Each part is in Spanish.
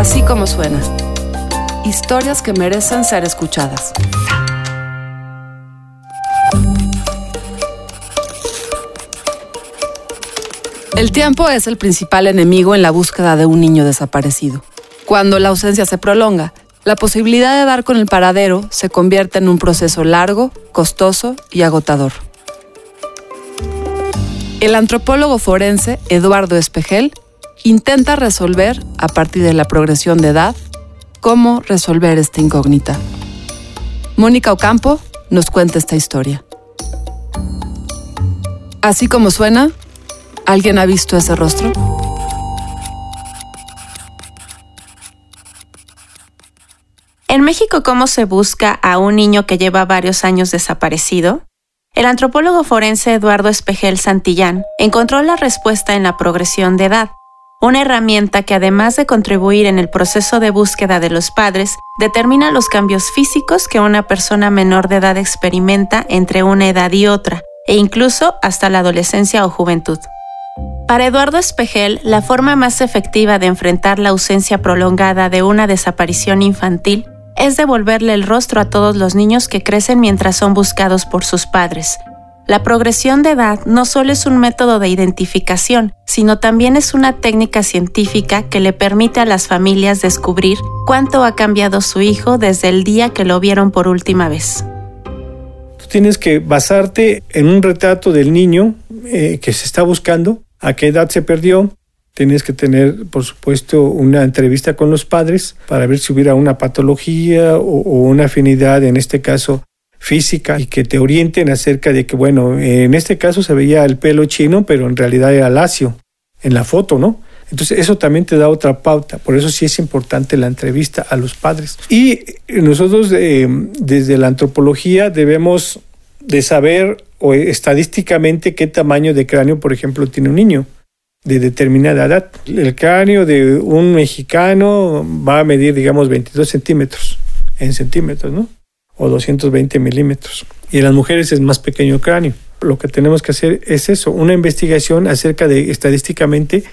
Así como suena. Historias que merecen ser escuchadas. El tiempo es el principal enemigo en la búsqueda de un niño desaparecido. Cuando la ausencia se prolonga, la posibilidad de dar con el paradero se convierte en un proceso largo, costoso y agotador. El antropólogo forense Eduardo Espejel intenta resolver, a partir de la progresión de edad, cómo resolver esta incógnita. Mónica Ocampo nos cuenta esta historia. Así como suena, ¿alguien ha visto ese rostro? En México, ¿cómo se busca a un niño que lleva varios años desaparecido? El antropólogo forense Eduardo Espejel Santillán encontró la respuesta en la progresión de edad, una herramienta que además de contribuir en el proceso de búsqueda de los padres, determina los cambios físicos que una persona menor de edad experimenta entre una edad y otra, e incluso hasta la adolescencia o juventud. Para Eduardo Espejel, la forma más efectiva de enfrentar la ausencia prolongada de una desaparición infantil es devolverle el rostro a todos los niños que crecen mientras son buscados por sus padres, la progresión de edad no solo es un método de identificación, sino también es una técnica científica que le permite a las familias descubrir cuánto ha cambiado su hijo desde el día que lo vieron por última vez. Tú tienes que basarte en un retrato del niño eh, que se está buscando, a qué edad se perdió, Tienes que tener, por supuesto, una entrevista con los padres para ver si hubiera una patología o, una afinidad, en este caso, física y que te orienten acerca de que, bueno, en este caso se veía el pelo chino, pero en realidad era lacio en la foto, ¿no? Entonces eso también te da otra pauta, por eso sí es importante la entrevista a los padres. Y nosotros eh, desde la antropología debemos de saber o estadísticamente qué tamaño de cráneo, por ejemplo, tiene un niño de determinada edad. El cráneo de un mexicano va a medir, digamos, 22 centímetros en centímetros, ¿no? O 220 milímetros. Y en las mujeres es más pequeño el cráneo. Lo que tenemos que hacer es eso, una investigación acerca de estadísticamente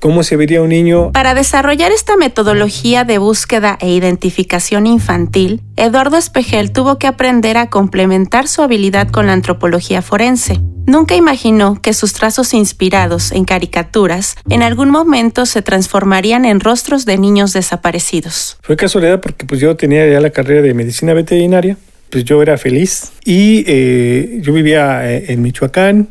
cómo se vería un niño. Para desarrollar esta metodología de búsqueda e identificación infantil, Eduardo Espejel tuvo que aprender a complementar su habilidad con la antropología forense. Nunca imaginó que sus trazos inspirados en caricaturas en algún momento se transformarían en rostros de niños desaparecidos. Fue casualidad porque pues yo tenía ya la carrera de medicina veterinaria, pues yo era feliz y eh, yo vivía eh, en Michoacán,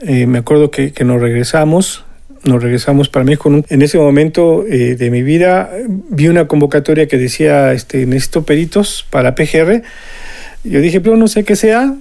eh, me acuerdo que, que, nos regresamos, nos regresamos para México. En ese momento de mi vida vi una convocatoria que decía, este, necesito peritos para PGR yo dije, pero no sé qué sea,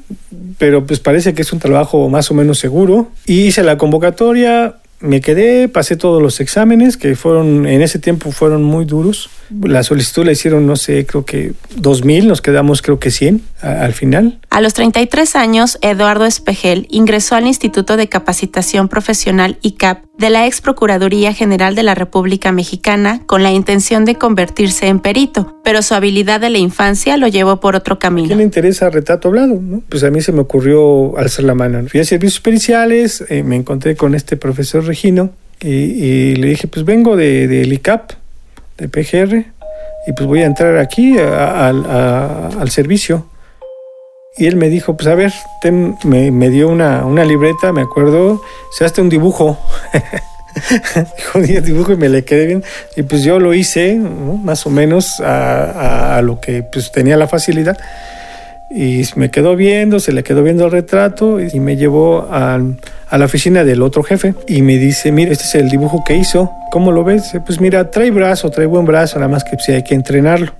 pero pues parece que es un trabajo más o menos seguro. Y hice la convocatoria, me quedé, pasé todos los exámenes que fueron, en ese tiempo fueron muy duros. La solicitud la hicieron, no sé, creo que 2.000, nos quedamos creo que 100 al final. A los 33 años, Eduardo Espejel ingresó al Instituto de Capacitación Profesional ICAP de la ex Procuraduría General de la República Mexicana con la intención de convertirse en perito, pero su habilidad de la infancia lo llevó por otro camino. ¿A quién le interesa retrato hablado? Pues a mí se me ocurrió alzar la mano. Fui a servicios periciales, eh, me encontré con este profesor Regino y, le dije, pues vengo de, del ICAP, de PGR, y pues voy a entrar aquí al servicio. Y él me dijo, pues a ver, me, dio una, una, libreta, me acuerdo, se hace un dibujo. dijo, dibujo y me le quedé bien. Y pues yo lo hice, más o menos, a, a, lo que pues tenía la facilidad. Y me quedó viendo, se le quedó viendo el retrato y me llevó a, a la oficina del otro jefe y me dice, mira, este es el dibujo que hizo, ¿cómo lo ves? Pues mira, trae brazo, trae buen brazo, nada más que si hay que entrenarlo.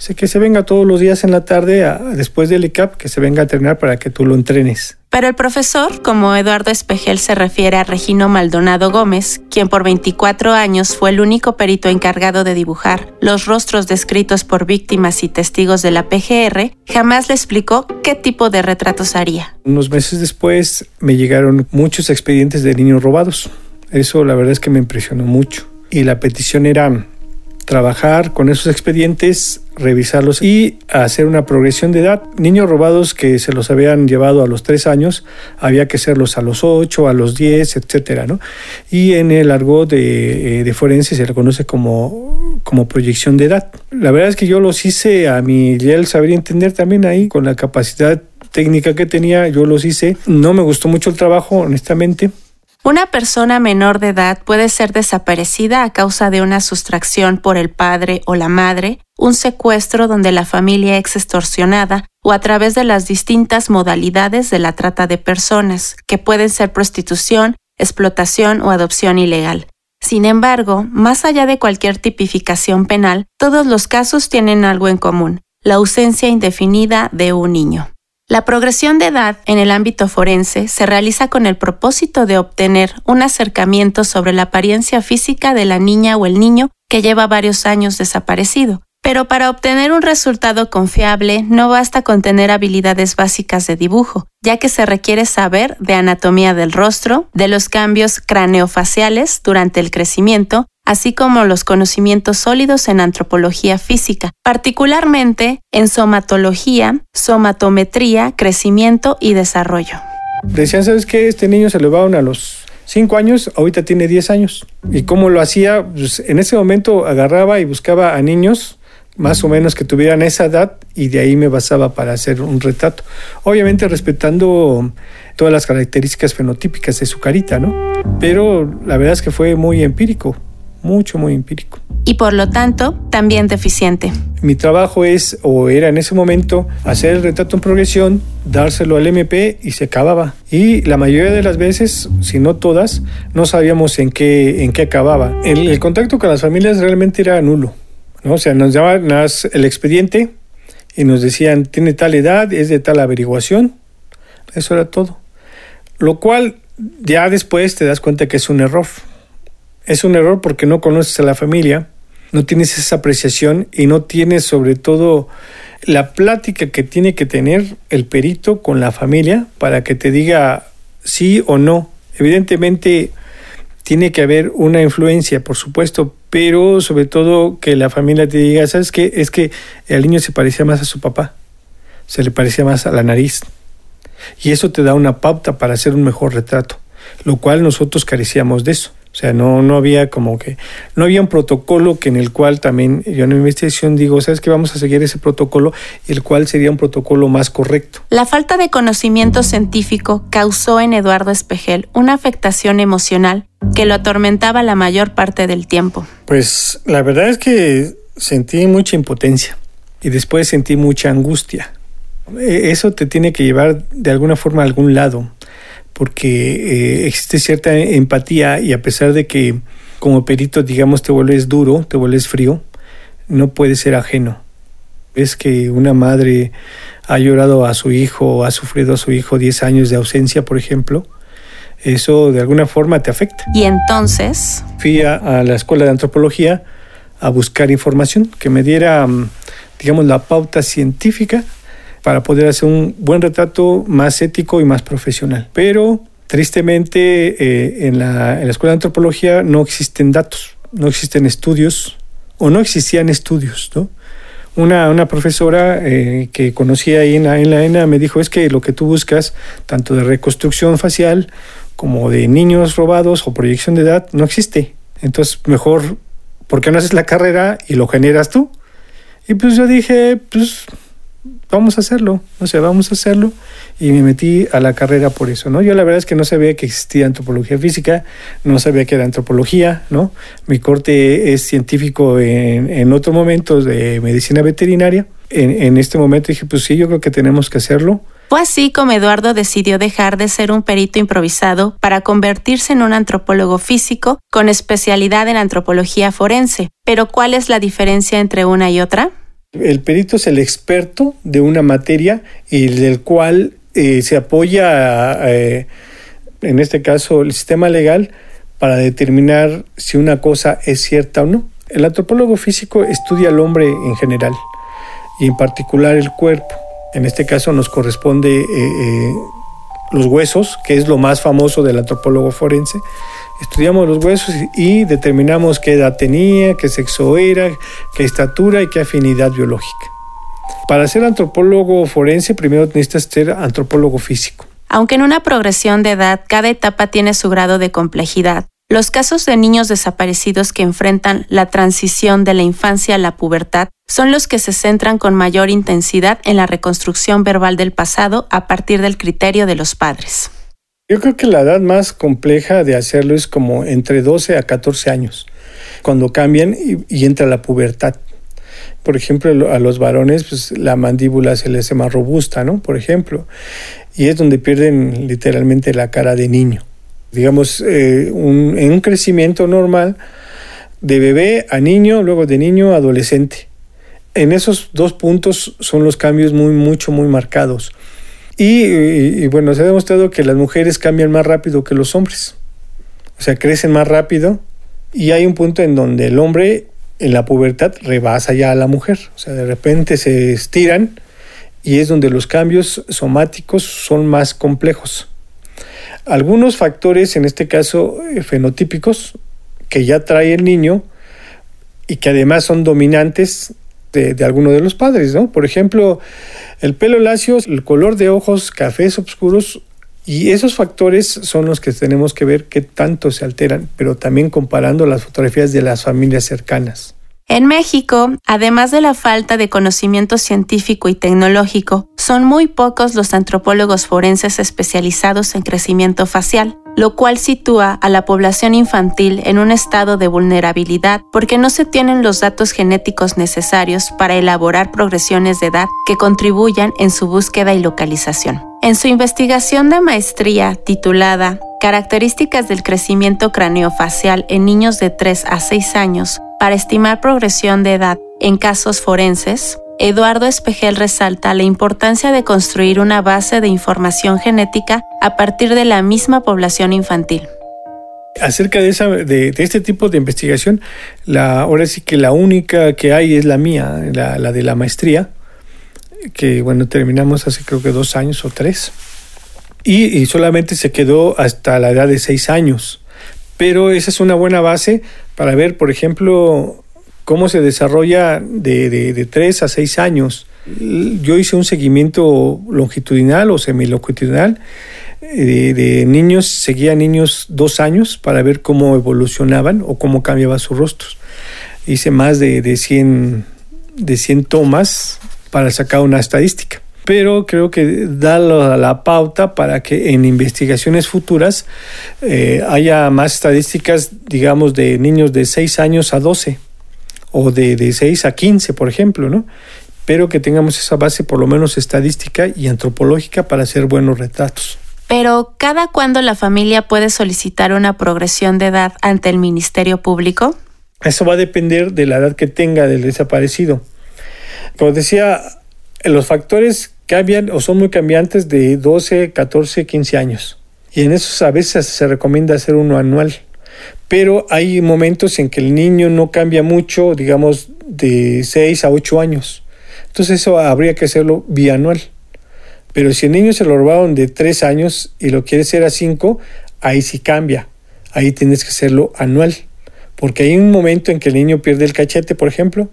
Sé que se venga todos los días en la tarde, después del ICAP, que se venga a entrenar para que tú lo entrenes. Pero el profesor, como Eduardo Espejel se refiere a Regino Maldonado Gómez, quien por 24 años fue el único perito encargado de dibujar los rostros descritos por víctimas y testigos de la PGR, jamás le explicó qué tipo de retratos haría. Unos meses después me llegaron muchos expedientes de niños robados. Eso la verdad es que me impresionó mucho. Y la petición era trabajar con esos expedientes, revisarlos y hacer una progresión de edad. Niños robados que se los habían llevado a los tres años, había que hacerlos a los ocho, a los diez, etcétera, ¿no? Y en el argot de, eh, de forense se le conoce como como proyección de edad. La verdad es que yo los hice a mi el saber entender también ahí, con la capacidad técnica que tenía, yo los hice. No me gustó mucho el trabajo, honestamente. Una persona menor de edad puede ser desaparecida a causa de una sustracción por el padre o la madre, un secuestro donde la familia es extorsionada o a través de las distintas modalidades de la trata de personas, que pueden ser prostitución, explotación o adopción ilegal. Sin embargo, más allá de cualquier tipificación penal, todos los casos tienen algo en común, la ausencia indefinida de un niño. La progresión de edad en el ámbito forense se realiza con el propósito de obtener un acercamiento sobre la apariencia física de la niña o el niño que lleva varios años desaparecido. Pero para obtener un resultado confiable no basta con tener habilidades básicas de dibujo, ya que se requiere saber de anatomía del rostro, de los cambios craneofaciales durante el crecimiento, así como los conocimientos sólidos en antropología física, particularmente en somatología, somatometría, crecimiento y desarrollo. Decían, ¿sabes qué? Este niño se va a los 5 años, ahorita tiene 10 años. ¿Y cómo lo hacía? Pues en ese momento agarraba y buscaba a niños más o menos que tuvieran esa edad y de ahí me basaba para hacer un retrato. Obviamente respetando todas las características fenotípicas de su carita, ¿no? Pero la verdad es que fue muy empírico mucho, muy empírico. Y por lo tanto, también deficiente. Mi trabajo es, o era en ese momento, hacer el retrato en progresión, dárselo al MP y se acababa. Y la mayoría de las veces, si no todas, no sabíamos en qué, en qué acababa. El, contacto con las familias realmente era nulo. ¿no? O sea, nos daban el expediente y nos decían, tiene tal edad, es de tal averiguación. Eso era todo. Lo cual ya después te das cuenta que es un error. Es un error porque no conoces a la familia, no tienes esa apreciación y no tienes sobre todo la plática que tiene que tener el perito con la familia para que te diga sí o no. Evidentemente tiene que haber una influencia, por supuesto, pero sobre todo que la familia te diga, ¿sabes qué? Es que el niño se parecía más a su papá, se le parecía más a la nariz. Y eso te da una pauta para hacer un mejor retrato, lo cual nosotros carecíamos de eso. O sea, no, no había como que, no había un protocolo que en el cual también yo en mi investigación digo, sabes que vamos a seguir ese protocolo, el cual sería un protocolo más correcto. La falta de conocimiento científico causó en Eduardo Espejel una afectación emocional que lo atormentaba la mayor parte del tiempo. Pues la verdad es que sentí mucha impotencia y después sentí mucha angustia. E, eso te tiene que llevar de alguna forma a algún lado porque eh, existe cierta empatía y a pesar de que como perito, digamos, te vuelves duro, te vuelves frío, no puedes ser ajeno. Ves que una madre ha llorado a su hijo o ha sufrido a su hijo 10 años de ausencia, por ejemplo, eso de alguna forma te afecta. Y entonces... Fui a, a la escuela de antropología a buscar información que me diera, mm, digamos, la pauta científica para poder hacer un buen retrato más ético y más profesional. Pero tristemente eh, en, la, Escuela de Antropología no existen datos, no existen estudios o no existían estudios. ¿no? Una, una profesora eh, que conocí ahí en la, en la ENA me dijo es que lo que tú buscas, tanto de reconstrucción facial como de niños robados o proyección de edad, no existe. Entonces, mejor, ¿por qué no haces la carrera y lo generas tú? Y pues yo dije, pues vamos a hacerlo, o sea, vamos a hacerlo y me metí a la carrera por eso, ¿no? Yo la verdad es que no sabía que existía antropología física, no sabía que era antropología, ¿no? Mi corte es científico en, en otro momento de medicina veterinaria. En, en este momento dije, pues sí, yo creo que tenemos que hacerlo. Fue así como Eduardo decidió dejar de ser un perito improvisado para convertirse en un antropólogo físico con especialidad en antropología forense. Pero ¿cuál es la diferencia entre una y otra? El perito es el experto de una materia y del cual eh, se apoya, eh, en este caso, el sistema legal para determinar si una cosa es cierta o no. El antropólogo físico estudia al hombre en general y en particular el cuerpo. En este caso nos corresponde eh, los huesos, que es lo más famoso del antropólogo forense, estudiamos los huesos y determinamos qué edad tenía, qué sexo era, qué estatura y qué afinidad biológica. Para ser antropólogo forense, primero necesitas ser antropólogo físico. Aunque en una progresión de edad cada etapa tiene su grado de complejidad, los casos de niños desaparecidos que enfrentan la transición de la infancia a la pubertad son los que se centran con mayor intensidad en la reconstrucción verbal del pasado a partir del criterio de los padres. Yo creo que la edad más compleja de hacerlo es como entre 12 a 14 años, cuando cambian y, entra la pubertad. Por ejemplo, a los varones pues, la mandíbula se les hace más robusta, ¿no? Por ejemplo, y es donde pierden literalmente la cara de niño digamos, eh, en un crecimiento normal de bebé a niño, luego de niño a adolescente. En esos dos puntos son los cambios muy, mucho, muy marcados. Y, bueno, se ha demostrado que las mujeres cambian más rápido que los hombres. O sea, crecen más rápido y hay un punto en donde el hombre en la pubertad rebasa ya a la mujer. O sea, de repente se estiran y es donde los cambios somáticos son más complejos. Algunos factores, en este caso eh, fenotípicos, que ya trae el niño y que además son dominantes de, alguno de los padres, ¿no? Por ejemplo, el pelo lacio, el color de ojos cafés oscuros, y esos factores son los que tenemos que ver qué tanto se alteran, pero también comparando las fotografías de las familias cercanas. En México, además de la falta de conocimiento científico y tecnológico, son muy pocos los antropólogos forenses especializados en crecimiento facial, lo cual sitúa a la población infantil en un estado de vulnerabilidad porque no se tienen los datos genéticos necesarios para elaborar progresiones de edad que contribuyan en su búsqueda y localización. En su investigación de maestría titulada Características del crecimiento craneofacial en niños de 3 a 6 años, para estimar progresión de edad en casos forenses, Eduardo Espejel resalta la importancia de construir una base de información genética a partir de la misma población infantil. Acerca de, esa, de, este tipo de investigación, la, ahora sí que la única que hay es la mía, la, de la maestría, que bueno, terminamos hace creo que dos años o tres, y, y solamente se quedó hasta la edad de seis años pero esa es una buena base para ver, por ejemplo, cómo se desarrolla de, de, 3 a 6 años. Yo hice un seguimiento longitudinal o semilongitudinal de, de niños, seguía niños dos años para ver cómo evolucionaban o cómo cambiaban sus rostros. Hice más de, de, 100, de 100 tomas para sacar una estadística pero creo que da la, pauta para que en investigaciones futuras eh, haya más estadísticas, digamos, de niños de 6 años a 12 o de, de 6 a 15, por ejemplo, ¿no? Pero que tengamos esa base por lo menos estadística y antropológica para hacer buenos retratos. Pero, ¿cada cuándo la familia puede solicitar una progresión de edad ante el Ministerio Público? Eso va a depender de la edad que tenga del desaparecido. Como decía, los factores cambian o son muy cambiantes de 12, 14, 15 años. Y en esos a veces se recomienda hacer uno anual. Pero hay momentos en que el niño no cambia mucho, digamos de 6 a 8 años. Entonces eso habría que hacerlo bianual. Pero si el niño se lo robaron de 3 años y lo quiere hacer a 5, ahí sí cambia. Ahí tienes que hacerlo anual. Porque hay un momento en que el niño pierde el cachete, por ejemplo,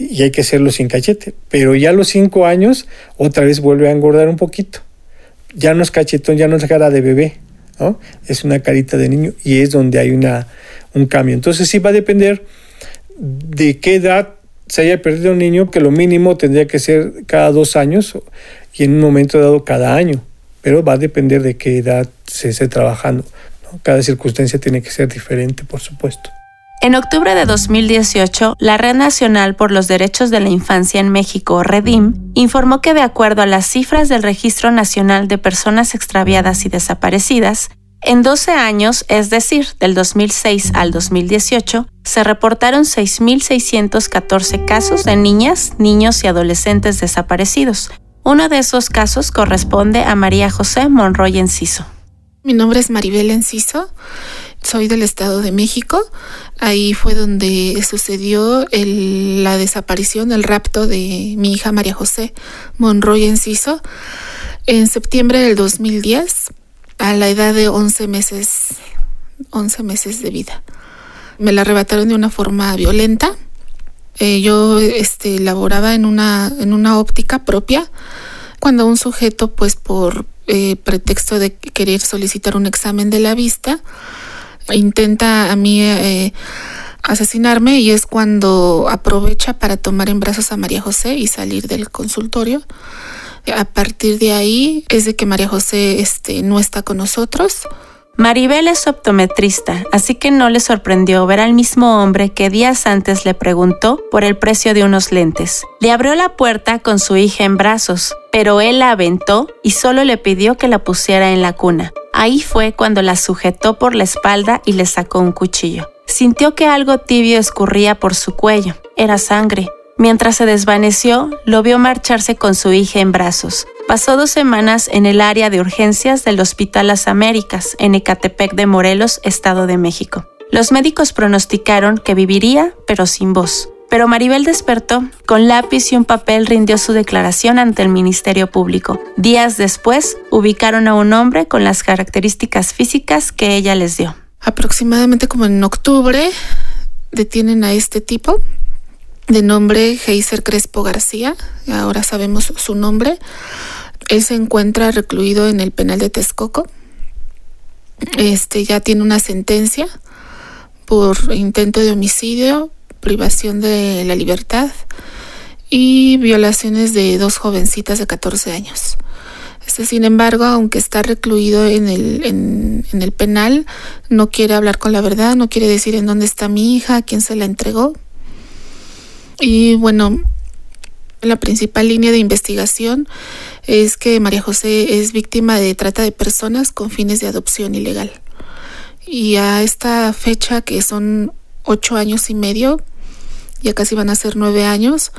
y hay que hacerlo sin cachete. Pero ya a los cinco años, otra vez vuelve a engordar un poquito. Ya no es cachetón, ya no es cara de bebé, ¿no? Es una carita de niño y es donde hay una, un cambio. Entonces sí va a depender de qué edad se haya perdido un niño, que lo mínimo tendría que ser cada dos años y en un momento dado cada año. Pero va a depender de qué edad se esté trabajando. Cada circunstancia tiene que ser diferente, por supuesto. En octubre de 2018, la Red Nacional por los Derechos de la Infancia en México, REDIM, informó que de acuerdo a las cifras del Registro Nacional de Personas Extraviadas y Desaparecidas, en 12 años, es decir, del 2006 al 2018, se reportaron 6.614 casos de niñas, niños y adolescentes desaparecidos. Uno de esos casos corresponde a María José Monroy Enciso. Mi nombre es Maribel Enciso soy del Estado de México. Ahí fue donde sucedió la desaparición, el rapto de mi hija María José Monroy Enciso en septiembre del 2010 a la edad de 11 meses, 11 meses de vida. Me la arrebataron de una forma violenta. Eh, yo este, laboraba en una, en una óptica propia cuando un sujeto, pues por eh, pretexto de querer solicitar un examen de la vista, intenta a mí eh, asesinarme y es cuando aprovecha para tomar en brazos a María José y salir del consultorio. A partir de ahí es de que María José este, no está con nosotros. Maribel es optometrista, así que no le sorprendió ver al mismo hombre que días antes le preguntó por el precio de unos lentes. Le abrió la puerta con su hija en brazos, pero él la aventó y solo le pidió que la pusiera en la cuna. Ahí fue cuando la sujetó por la espalda y le sacó un cuchillo. Sintió que algo tibio escurría por su cuello. Era sangre. Mientras se desvaneció, lo vio marcharse con su hija en brazos. Pasó dos semanas en el área de urgencias del Hospital Las Américas, en Ecatepec de Morelos, Estado de México. Los médicos pronosticaron que viviría, pero sin voz. Pero Maribel despertó, con lápiz y un papel rindió su declaración ante el Ministerio Público. Días después, ubicaron a un hombre con las características físicas que ella les dio aproximadamente como en octubre detienen a este tipo de nombre Heiser Crespo García, ahora sabemos su nombre. Él se encuentra recluido en el penal de Texcoco. Este ya tiene una sentencia por intento de homicidio, privación de la libertad y violaciones de dos jovencitas de 14 años. Este, sin embargo, aunque está recluido en el, en, el penal, no quiere hablar con la verdad, no quiere decir en dónde está mi hija, quién se la entregó. Y bueno, la principal línea de investigación es que María José es víctima de trata de personas con fines de adopción ilegal. Y a esta fecha, que son ocho años y medio, ya casi van a ser nueve años,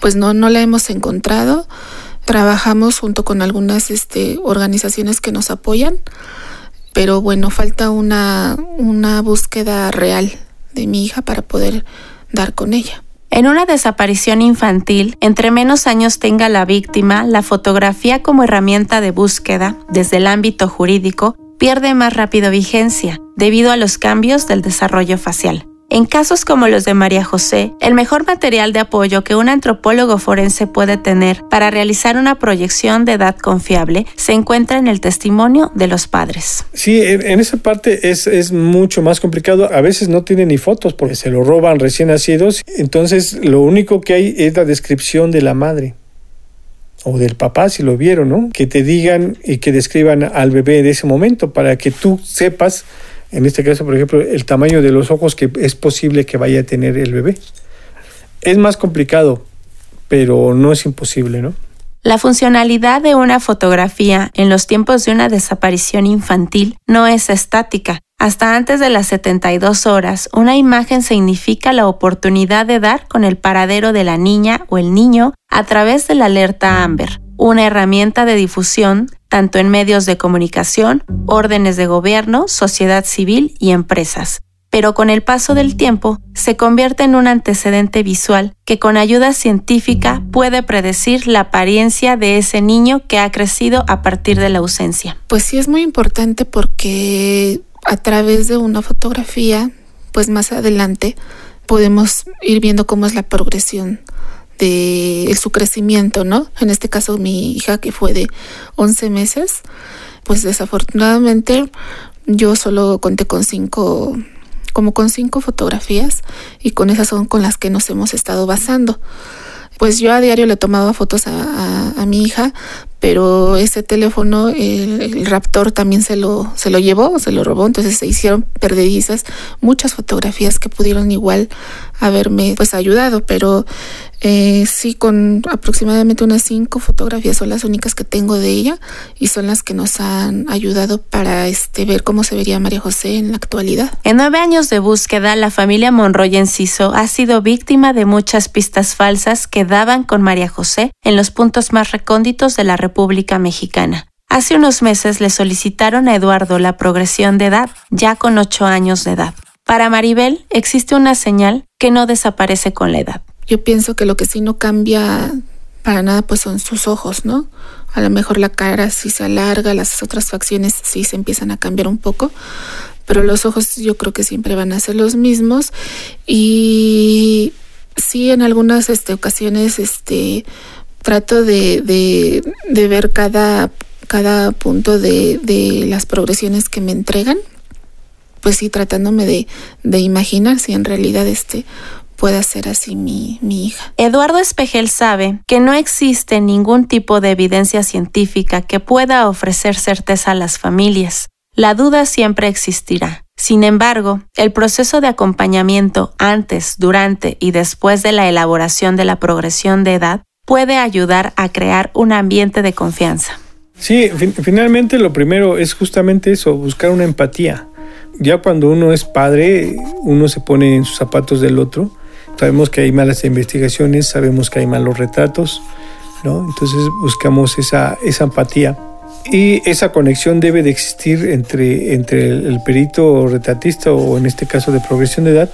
pues no, no la hemos encontrado. Trabajamos junto con algunas este, organizaciones que nos apoyan, pero bueno, falta una, una búsqueda real de mi hija para poder dar con ella. En una desaparición infantil, entre menos años tenga la víctima, la fotografía como herramienta de búsqueda desde el ámbito jurídico pierde más rápido vigencia debido a los cambios del desarrollo facial. En casos como los de María José, el mejor material de apoyo que un antropólogo forense puede tener para realizar una proyección de edad confiable se encuentra en el testimonio de los padres. Sí, en esa parte es, mucho más complicado. A veces no tienen ni fotos porque se lo roban recién nacidos. Entonces, lo único que hay es la descripción de la madre o del papá si lo vieron, ¿no? Que te digan y que describan al bebé de ese momento para que tú sepas en este caso, por ejemplo, el tamaño de los ojos que es posible que vaya a tener el bebé. Es más complicado, pero no es imposible, ¿no? La funcionalidad de una fotografía en los tiempos de una desaparición infantil no es estática. Hasta antes de las 72 horas, una imagen significa la oportunidad de dar con el paradero de la niña o el niño a través de la alerta Amber, una herramienta de difusión tanto en medios de comunicación, órdenes de gobierno, sociedad civil y empresas. Pero con el paso del tiempo se convierte en un antecedente visual que con ayuda científica puede predecir la apariencia de ese niño que ha crecido a partir de la ausencia. Pues sí es muy importante porque a través de una fotografía, pues más adelante podemos ir viendo cómo es la progresión de su crecimiento, ¿no? En este caso mi hija que fue de 11 meses, pues desafortunadamente yo solo conté con cinco, como con cinco fotografías y con esas son con las que nos hemos estado basando. Pues yo a diario le tomaba fotos a, a, mi hija, pero ese teléfono, el, Raptor también se lo, se lo llevó, se lo robó, entonces se hicieron perdedizas muchas fotografías que pudieron igual haberme pues ayudado, pero eh, sí, con aproximadamente unas cinco fotografías son las únicas que tengo de ella y son las que nos han ayudado para este, ver cómo se vería María José en la actualidad. En nueve años de búsqueda, la familia Monroy Enciso ha sido víctima de muchas pistas falsas que daban con María José en los puntos más recónditos de la República Mexicana. Hace unos meses le solicitaron a Eduardo la progresión de edad, ya con ocho años de edad. Para Maribel existe una señal que no desaparece con la edad. Yo pienso que lo que sí no cambia para nada pues son sus ojos, ¿no? A lo mejor la cara sí se alarga, las otras facciones sí se empiezan a cambiar un poco, pero los ojos yo creo que siempre van a ser los mismos y sí en algunas este, ocasiones este trato de, ver cada, cada punto de las progresiones que me entregan pues sí, tratándome de, de imaginar si en realidad este pueda ser así mi, mi hija. Eduardo Espejel sabe que no existe ningún tipo de evidencia científica que pueda ofrecer certeza a las familias. La duda siempre existirá. Sin embargo, el proceso de acompañamiento antes, durante y después de la elaboración de la progresión de edad puede ayudar a crear un ambiente de confianza. Sí, finalmente lo primero es justamente eso, buscar una empatía. Ya cuando uno es padre, uno se pone en sus zapatos del otro. Sabemos que hay malas investigaciones, sabemos que hay malos retratos, ¿no? Entonces buscamos esa, esa empatía. Y esa conexión debe de existir entre, entre el, perito retratista o en este caso de progresión de edad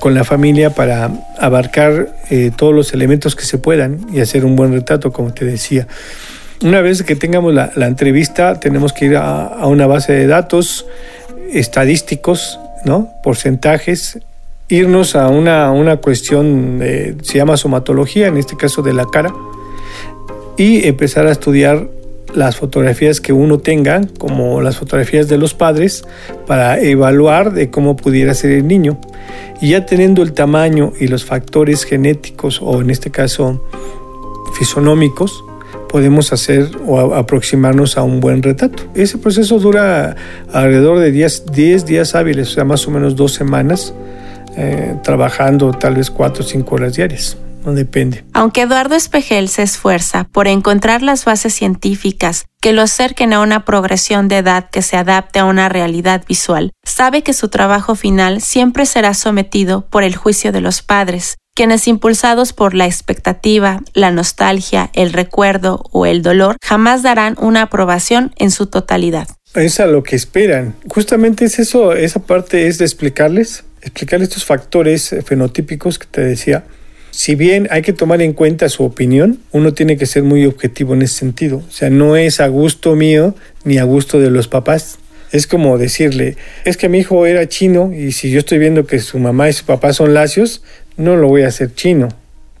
con la familia para abarcar eh, todos los elementos que se puedan y hacer un buen retrato, como te decía. Una vez que tengamos la, entrevista, tenemos que ir a, una base de datos estadísticos, ¿no? porcentajes, irnos a una, una cuestión, se llama somatología, en este caso de la cara, y empezar a estudiar las fotografías que uno tenga, como las fotografías de los padres, para evaluar de cómo pudiera ser el niño. Y ya teniendo el tamaño y los factores genéticos, o en este caso fisonómicos, podemos hacer o aproximarnos a un buen retrato. Ese proceso dura alrededor de 10, días hábiles, o sea, más o menos dos semanas, eh, trabajando tal vez 4 o 5 horas diarias. No depende. Aunque Eduardo Espejel se esfuerza por encontrar las bases científicas que lo acerquen a una progresión de edad que se adapte a una realidad visual, sabe que su trabajo final siempre será sometido por el juicio de los padres, quienes impulsados por la expectativa, la nostalgia, el recuerdo o el dolor, jamás darán una aprobación en su totalidad. Es a lo que esperan. Justamente es eso, esa parte es de explicarles, explicarles estos factores fenotípicos que te decía. Si bien hay que tomar en cuenta su opinión, uno tiene que ser muy objetivo en ese sentido. O sea, no es a gusto mío ni a gusto de los papás. Es como decirle, es que mi hijo era chino y si yo estoy viendo que su mamá y su papá son lacios, no lo voy a hacer chino.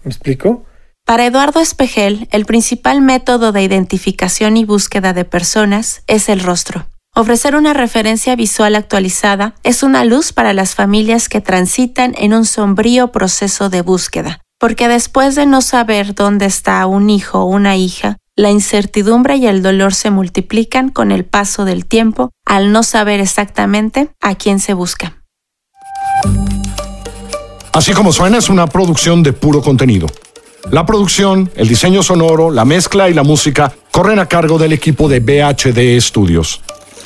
¿Me explico? Para Eduardo Espejel, el principal método de identificación y búsqueda de personas es el rostro. Ofrecer una referencia visual actualizada es una luz para las familias que transitan en un sombrío proceso de búsqueda, porque después de no saber dónde está un hijo o una hija, la incertidumbre y el dolor se multiplican con el paso del tiempo al no saber exactamente a quién se busca. Así como suena, es una producción de puro contenido. La producción, el diseño sonoro, la mezcla y la música corren a cargo del equipo de BHD Studios.